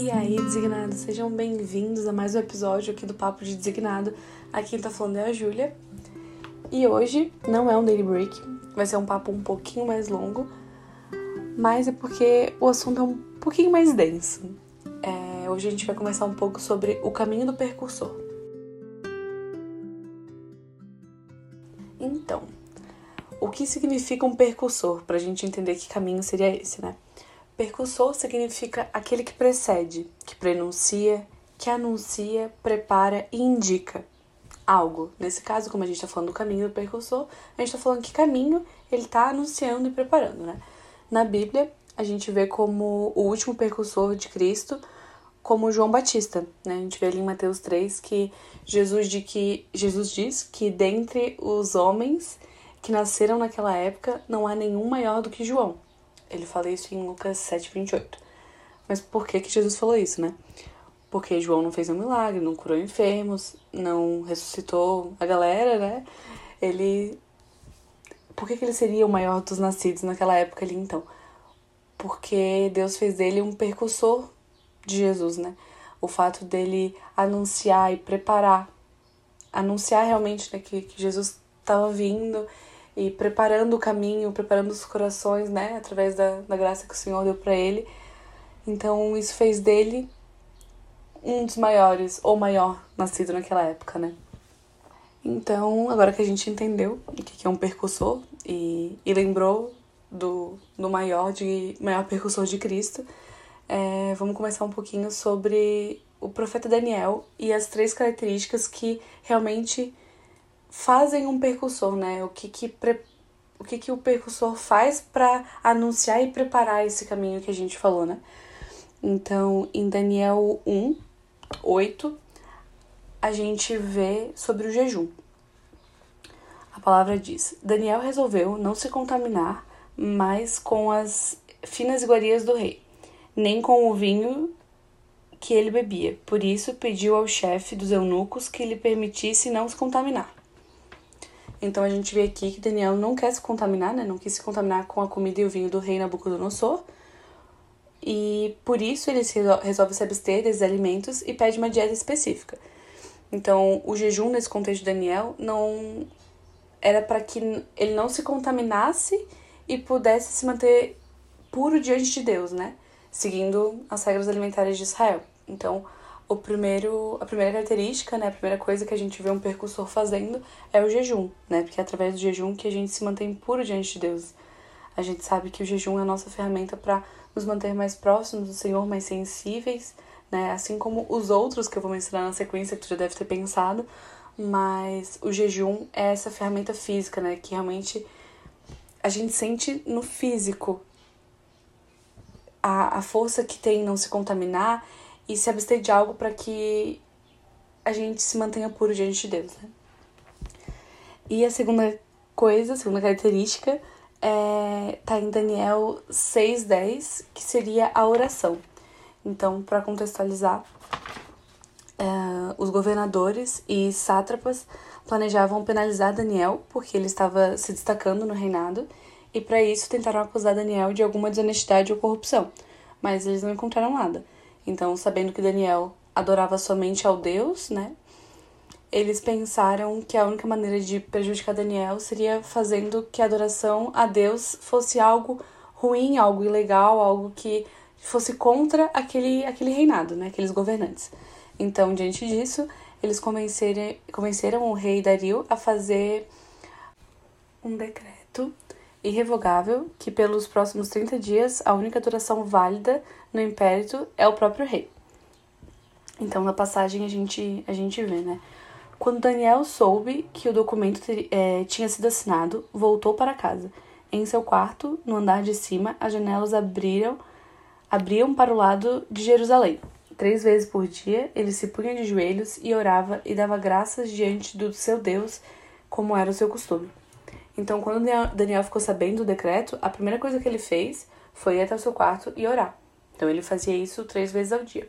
E aí, designados, sejam bem-vindos a mais um episódio aqui do Papo de Designado. Aqui tá falando é a Júlia. E hoje não é um daily break, vai ser um papo um pouquinho mais longo, mas é porque o assunto é um pouquinho mais denso. É, hoje a gente vai conversar um pouco sobre o caminho do percursor. Então, o que significa um percursor, para a gente entender que caminho seria esse, né? Percursor significa aquele que precede, que prenuncia, que anuncia, prepara e indica algo. Nesse caso, como a gente está falando do caminho do percursor, a gente está falando que caminho ele está anunciando e preparando, né? Na Bíblia, a gente vê como o último percursor de Cristo como João Batista, né? A gente vê ali em Mateus 3 que Jesus, de que Jesus diz que dentre os homens que nasceram naquela época não há nenhum maior do que João. Ele fala isso em Lucas 7:28. Mas por que que Jesus falou isso, né? Porque João não fez um milagre, não curou enfermos, não ressuscitou a galera, né? Ele por que, que ele seria o maior dos nascidos naquela época ali então? Porque Deus fez dele um percursor de Jesus, né? O fato dele anunciar e preparar, anunciar realmente né, que, que Jesus estava vindo e preparando o caminho, preparando os corações, né, através da, da graça que o Senhor deu para ele. Então, isso fez dele um dos maiores, ou maior, nascido naquela época, né? Então, agora que a gente entendeu o que é um percursor e, e lembrou do, do maior, de, maior percursor de Cristo, é, vamos começar um pouquinho sobre o profeta Daniel e as três características que realmente fazem um percursor, né? O que que, pre... o, que, que o percursor faz para anunciar e preparar esse caminho que a gente falou, né? Então, em Daniel 1, 8, a gente vê sobre o jejum. A palavra diz: Daniel resolveu não se contaminar mais com as finas iguarias do rei, nem com o vinho que ele bebia. Por isso, pediu ao chefe dos eunucos que lhe permitisse não se contaminar. Então a gente vê aqui que Daniel não quer se contaminar, né? Não quis se contaminar com a comida e o vinho do rei Nabucodonosor. E por isso ele resolve se abster desses alimentos e pede uma dieta específica. Então, o jejum nesse contexto de Daniel não era para que ele não se contaminasse e pudesse se manter puro diante de Deus, né? Seguindo as regras alimentares de Israel. Então, o primeiro, a primeira característica, né, a primeira coisa que a gente vê um percursor fazendo é o jejum, né? Porque é através do jejum que a gente se mantém puro diante de Deus. A gente sabe que o jejum é a nossa ferramenta para nos manter mais próximos do Senhor, mais sensíveis, né? Assim como os outros que eu vou mencionar na sequência que tu já deve ter pensado, mas o jejum é essa ferramenta física, né, que realmente a gente sente no físico a, a força que tem em não se contaminar e se abster de algo para que a gente se mantenha puro diante de Deus. Né? E a segunda coisa, a segunda característica, é, tá em Daniel 6,10, que seria a oração. Então, para contextualizar, é, os governadores e sátrapas planejavam penalizar Daniel porque ele estava se destacando no reinado e para isso tentaram acusar Daniel de alguma desonestidade ou corrupção, mas eles não encontraram nada. Então, sabendo que Daniel adorava somente ao Deus, né? Eles pensaram que a única maneira de prejudicar Daniel seria fazendo que a adoração a Deus fosse algo ruim, algo ilegal, algo que fosse contra aquele, aquele reinado, né? Aqueles governantes. Então, diante disso, eles convenceram, convenceram o rei Dario a fazer um decreto irrevogável que, pelos próximos 30 dias, a única duração válida no impérito é o próprio rei. Então, na passagem, a gente, a gente vê, né? Quando Daniel soube que o documento é, tinha sido assinado, voltou para casa. Em seu quarto, no andar de cima, as janelas abriram, abriam para o lado de Jerusalém. Três vezes por dia, ele se punha de joelhos e orava e dava graças diante do seu Deus, como era o seu costume. Então, quando Daniel ficou sabendo do decreto, a primeira coisa que ele fez foi ir até o seu quarto e orar. Então, ele fazia isso três vezes ao dia.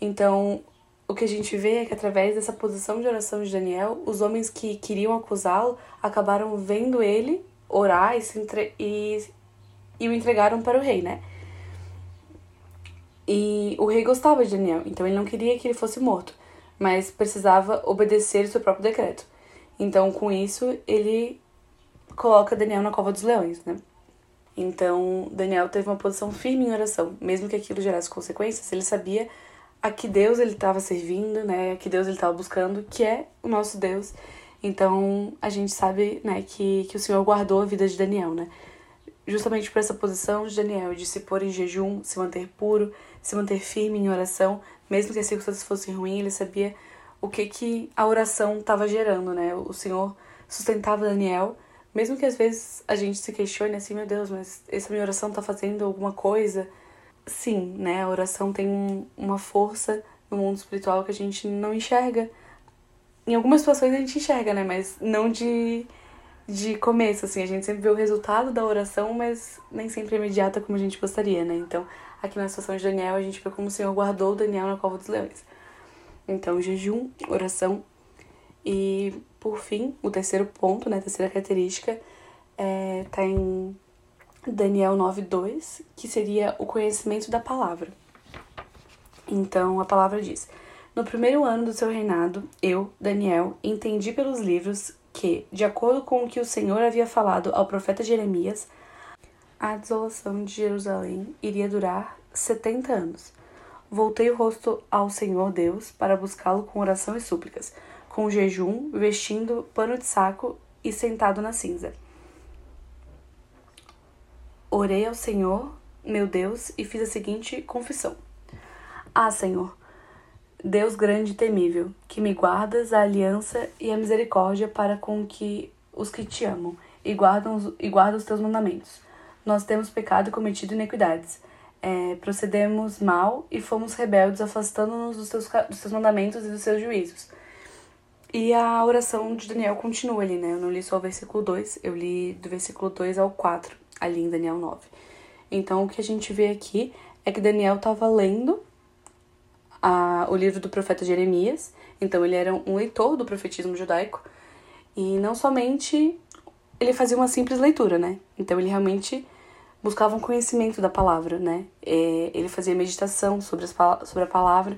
Então, o que a gente vê é que através dessa posição de oração de Daniel, os homens que queriam acusá-lo acabaram vendo ele orar e, se entre... e... e o entregaram para o rei, né? E o rei gostava de Daniel, então ele não queria que ele fosse morto, mas precisava obedecer o seu próprio decreto. Então, com isso, ele coloca Daniel na cova dos leões, né? Então, Daniel teve uma posição firme em oração, mesmo que aquilo gerasse consequências, ele sabia a que Deus ele estava servindo, né? A que Deus ele estava buscando, que é o nosso Deus. Então, a gente sabe, né, que, que o Senhor guardou a vida de Daniel, né? Justamente por essa posição de Daniel, de se pôr em jejum, se manter puro, se manter firme em oração, mesmo que as circunstâncias fossem ruins, ele sabia o que que a oração estava gerando, né? O Senhor sustentava Daniel mesmo que às vezes a gente se questione assim, meu Deus, mas essa minha oração tá fazendo alguma coisa? Sim, né? A oração tem uma força no mundo espiritual que a gente não enxerga. Em algumas situações a gente enxerga, né? Mas não de, de começo, assim. A gente sempre vê o resultado da oração, mas nem sempre é imediata como a gente gostaria, né? Então, aqui na situação de Daniel, a gente vê como o Senhor guardou Daniel na cova dos leões. Então, jejum, oração e por fim, o terceiro ponto, né, a terceira característica, é, tá em Daniel 9:2, que seria o conhecimento da palavra. Então, a palavra diz: No primeiro ano do seu reinado, eu, Daniel, entendi pelos livros que, de acordo com o que o Senhor havia falado ao profeta Jeremias, a desolação de Jerusalém iria durar setenta anos. Voltei o rosto ao Senhor Deus para buscá-lo com oração e súplicas com jejum, vestindo pano de saco e sentado na cinza. Orei ao Senhor, meu Deus, e fiz a seguinte confissão: Ah, Senhor, Deus grande e temível, que me guardas a aliança e a misericórdia para com que os que te amam e guardam, e guardam os teus mandamentos. Nós temos pecado e cometido iniquidades. É, procedemos mal e fomos rebeldes, afastando-nos dos teus, dos teus mandamentos e dos seus juízos. E a oração de Daniel continua ali, né? Eu não li só o versículo 2, eu li do versículo 2 ao 4, ali em Daniel 9. Então, o que a gente vê aqui é que Daniel estava lendo a, o livro do profeta Jeremias, então ele era um leitor do profetismo judaico, e não somente ele fazia uma simples leitura, né? Então, ele realmente buscava um conhecimento da palavra, né? É, ele fazia meditação sobre, as, sobre a palavra,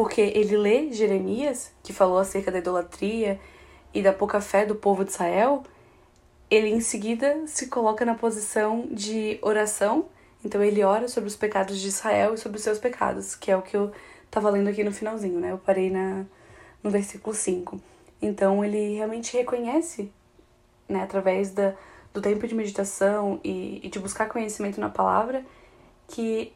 porque ele lê Jeremias, que falou acerca da idolatria e da pouca fé do povo de Israel, ele em seguida se coloca na posição de oração, então ele ora sobre os pecados de Israel e sobre os seus pecados, que é o que eu estava lendo aqui no finalzinho, né? Eu parei na, no versículo 5. Então ele realmente reconhece, né, através da, do tempo de meditação e, e de buscar conhecimento na palavra, que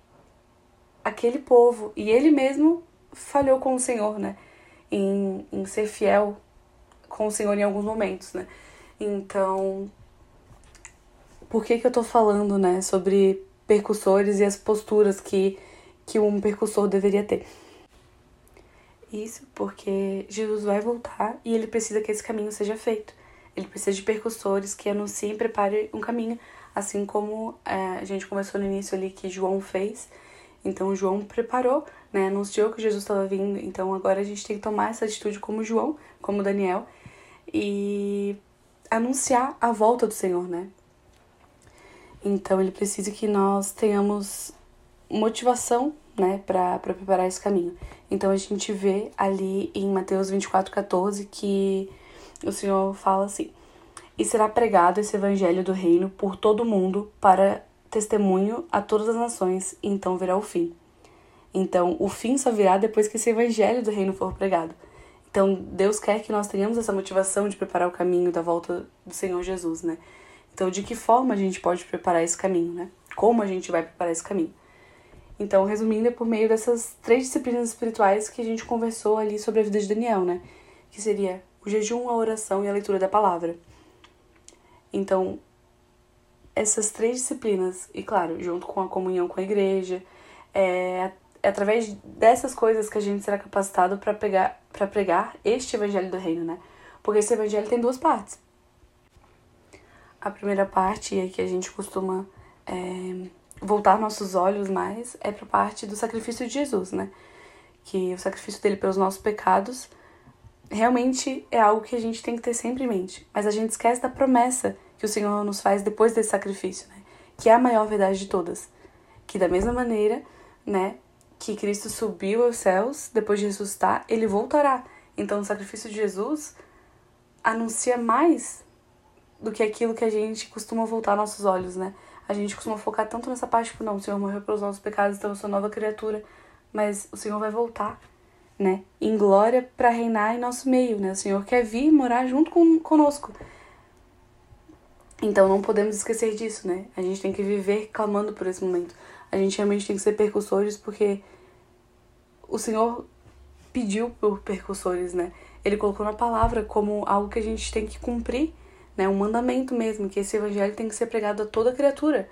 aquele povo e ele mesmo falhou com o Senhor, né? Em, em ser fiel com o Senhor em alguns momentos, né? Então, por que que eu tô falando, né, sobre percussores e as posturas que, que um percussor deveria ter? Isso porque Jesus vai voltar e ele precisa que esse caminho seja feito. Ele precisa de percussores que anunciem e preparem um caminho, assim como é, a gente conversou no início ali que João fez. Então, João preparou né, anunciou que Jesus estava vindo, então agora a gente tem que tomar essa atitude como João, como Daniel, e anunciar a volta do Senhor, né? Então ele precisa que nós tenhamos motivação, né, para preparar esse caminho. Então a gente vê ali em Mateus 24:14 que o Senhor fala assim: "E será pregado esse evangelho do reino por todo o mundo para testemunho a todas as nações, e então virá o fim." Então, o fim só virá depois que esse evangelho do reino for pregado. Então, Deus quer que nós tenhamos essa motivação de preparar o caminho da volta do Senhor Jesus, né? Então, de que forma a gente pode preparar esse caminho, né? Como a gente vai preparar esse caminho? Então, resumindo, é por meio dessas três disciplinas espirituais que a gente conversou ali sobre a vida de Daniel, né? Que seria o jejum, a oração e a leitura da palavra. Então, essas três disciplinas, e claro, junto com a comunhão com a igreja, é, é através dessas coisas que a gente será capacitado para pregar, para pregar este evangelho do reino, né? Porque esse evangelho tem duas partes. A primeira parte, é que a gente costuma é, voltar nossos olhos mais, é para a parte do sacrifício de Jesus, né? Que o sacrifício dele pelos nossos pecados realmente é algo que a gente tem que ter sempre em mente. Mas a gente esquece da promessa que o Senhor nos faz depois desse sacrifício, né? Que é a maior verdade de todas que da mesma maneira, né, que Cristo subiu aos céus depois de ressuscitar, ele voltará. Então o sacrifício de Jesus anuncia mais do que aquilo que a gente costuma voltar nossos olhos, né? A gente costuma focar tanto nessa parte, tipo, não, o Senhor morreu pelos nossos pecados, então eu sou nova criatura. Mas o Senhor vai voltar, né? Em glória para reinar em nosso meio, né? O Senhor quer vir morar junto com, conosco. Então não podemos esquecer disso, né? A gente tem que viver clamando por esse momento. A gente realmente tem que ser percussores porque o Senhor pediu por percussores, né? Ele colocou na palavra como algo que a gente tem que cumprir, né? Um mandamento mesmo, que esse evangelho tem que ser pregado a toda criatura,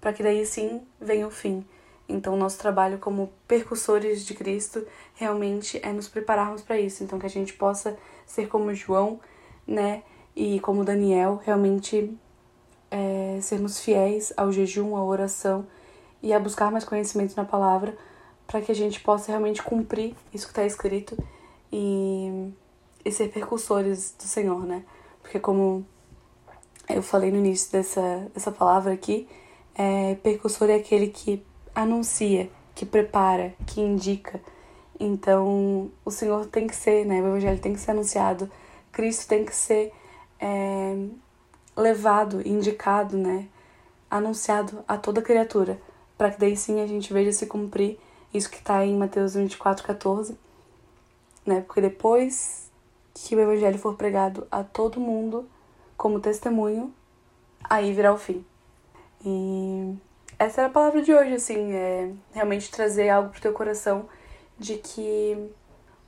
para que daí sim venha o fim. Então, nosso trabalho como percussores de Cristo realmente é nos prepararmos para isso. Então, que a gente possa ser como João, né? E como Daniel, realmente é, sermos fiéis ao jejum, à oração e a buscar mais conhecimento na palavra para que a gente possa realmente cumprir isso que está escrito e, e ser percussores do Senhor, né? Porque como eu falei no início dessa, dessa palavra aqui, é, percussor é aquele que anuncia, que prepara, que indica. Então, o Senhor tem que ser, né? O Evangelho tem que ser anunciado, Cristo tem que ser é, levado, indicado, né? Anunciado a toda criatura, para que daí sim a gente veja se cumprir isso que está em Mateus 24, 14, né? Porque depois que o evangelho for pregado a todo mundo como testemunho, aí virá o fim. E essa era a palavra de hoje, assim, é realmente trazer algo pro teu coração de que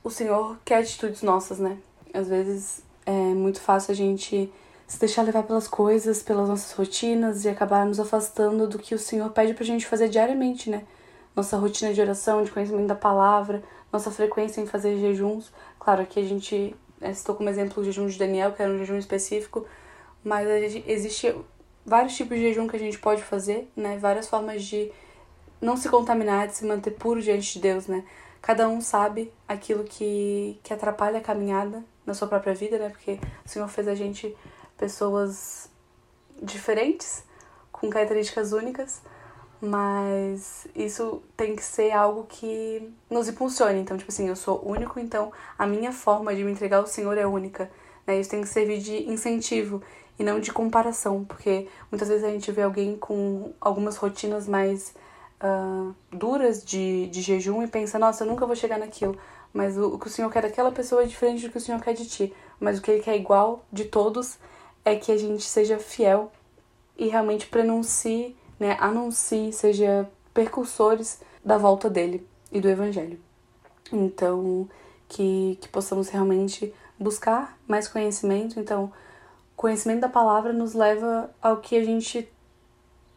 o Senhor quer atitudes nossas, né? Às vezes é muito fácil a gente se deixar levar pelas coisas, pelas nossas rotinas e acabar nos afastando do que o Senhor pede pra gente fazer diariamente, né? nossa rotina de oração, de conhecimento da palavra, nossa frequência em fazer jejuns. Claro, aqui a gente né, citou como exemplo o jejum de Daniel, que era um jejum específico, mas existe vários tipos de jejum que a gente pode fazer, né? Várias formas de não se contaminar, de se manter puro diante de Deus, né? Cada um sabe aquilo que, que atrapalha a caminhada na sua própria vida, né? Porque o Senhor fez a gente pessoas diferentes, com características únicas, mas isso tem que ser algo que nos impulsione. Então, tipo assim, eu sou único, então a minha forma de me entregar ao Senhor é única. Né? Isso tem que servir de incentivo e não de comparação, porque muitas vezes a gente vê alguém com algumas rotinas mais uh, duras de, de jejum e pensa, nossa, eu nunca vou chegar naquilo. Mas o, o que o Senhor quer daquela pessoa é diferente do que o Senhor quer de ti. Mas o que Ele quer igual de todos é que a gente seja fiel e realmente pronuncie né, anuncie, seja percursores da volta dele e do evangelho. Então, que, que possamos realmente buscar mais conhecimento. Então, conhecimento da palavra nos leva ao que a gente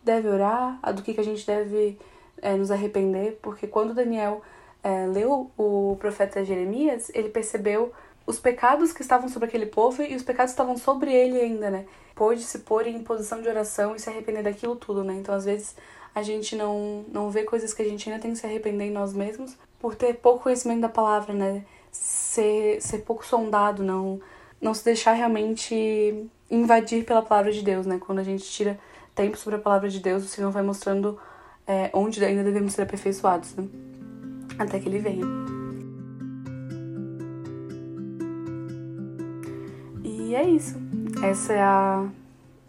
deve orar, do que, que a gente deve é, nos arrepender, porque quando Daniel é, leu o profeta Jeremias, ele percebeu os pecados que estavam sobre aquele povo e os pecados estavam sobre ele ainda, né? Pôde se pôr em posição de oração e se arrepender daquilo tudo, né? Então, às vezes, a gente não, não vê coisas que a gente ainda tem que se arrepender em nós mesmos por ter pouco conhecimento da palavra, né? Ser, ser pouco sondado, não, não se deixar realmente invadir pela palavra de Deus, né? Quando a gente tira tempo sobre a palavra de Deus, o Senhor vai mostrando é, onde ainda devemos ser aperfeiçoados, né? Até que Ele venha. E é isso. Essa é a,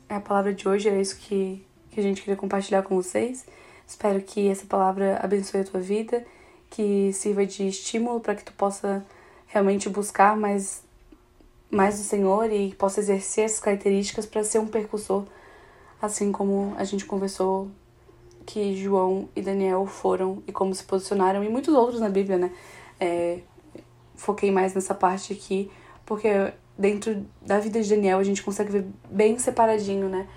é a palavra de hoje, é isso que, que a gente queria compartilhar com vocês. Espero que essa palavra abençoe a tua vida, que sirva de estímulo para que tu possa realmente buscar mais, mais do Senhor e possa exercer essas características para ser um percussor, assim como a gente conversou que João e Daniel foram e como se posicionaram, e muitos outros na Bíblia, né? É, foquei mais nessa parte aqui, porque dentro da vida de Daniel a gente consegue ver bem separadinho, né?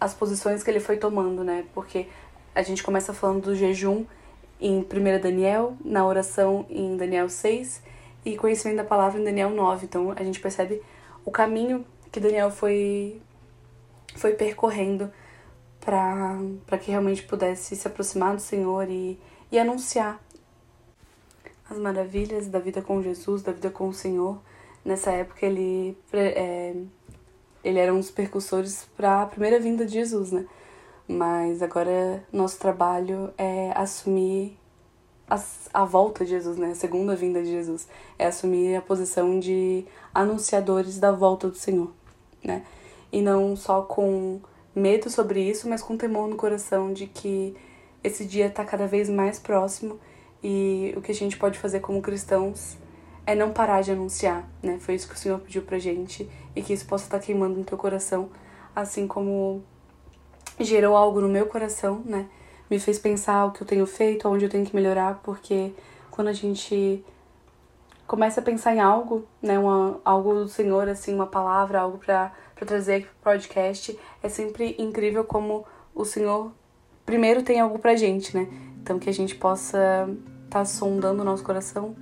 As posições que ele foi tomando, né? Porque a gente começa falando do jejum em 1 Daniel, na oração em Daniel 6 e conhecimento da palavra em Daniel 9. Então a gente percebe o caminho que Daniel foi, foi percorrendo para que realmente pudesse se aproximar do Senhor e, e anunciar as maravilhas da vida com Jesus, da vida com o Senhor Nessa época ele, é, ele era um dos percussores para a primeira vinda de Jesus, né? mas agora nosso trabalho é assumir a, a volta de Jesus, né? A segunda vinda de Jesus. É assumir a posição de anunciadores da volta do Senhor, né? E não só com medo sobre isso, mas com temor no coração de que esse dia está cada vez mais próximo e o que a gente pode fazer como cristãos é não parar de anunciar, né? Foi isso que o Senhor pediu pra gente e que isso possa estar tá queimando no teu coração, assim como gerou algo no meu coração, né? Me fez pensar o que eu tenho feito, onde eu tenho que melhorar, porque quando a gente começa a pensar em algo, né, uma, algo do Senhor, assim, uma palavra, algo para trazer aqui pro podcast, é sempre incrível como o Senhor primeiro tem algo pra gente, né? Então que a gente possa estar tá sondando o nosso coração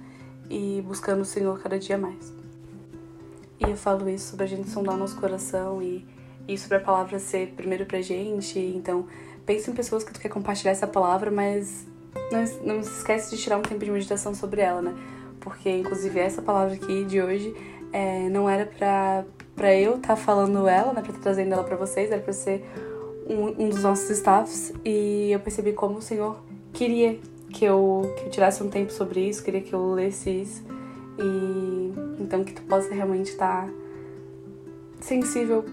e buscando o Senhor cada dia mais. E eu falo isso sobre a gente sondar o nosso coração e, e sobre a palavra ser primeiro pra gente. Então, pense em pessoas que tu quer compartilhar essa palavra, mas não, não esquece de tirar um tempo de meditação sobre ela, né? Porque, inclusive, essa palavra aqui de hoje é, não era pra, pra eu estar tá falando ela, né? Pra estar tá trazendo ela pra vocês, era pra ser um, um dos nossos staffs. E eu percebi como o Senhor queria que eu, que eu tirasse um tempo sobre isso, queria que eu lesse isso. E então que tu possa realmente estar sensível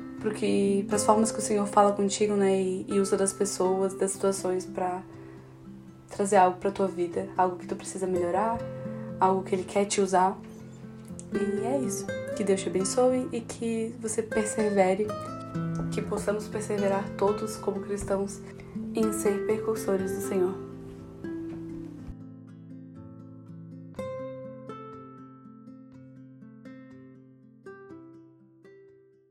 para as formas que o Senhor fala contigo, né? E, e usa das pessoas, das situações para trazer algo para tua vida, algo que tu precisa melhorar, algo que ele quer te usar. E é isso. Que Deus te abençoe e que você persevere, que possamos perseverar todos como cristãos em ser percursores do Senhor.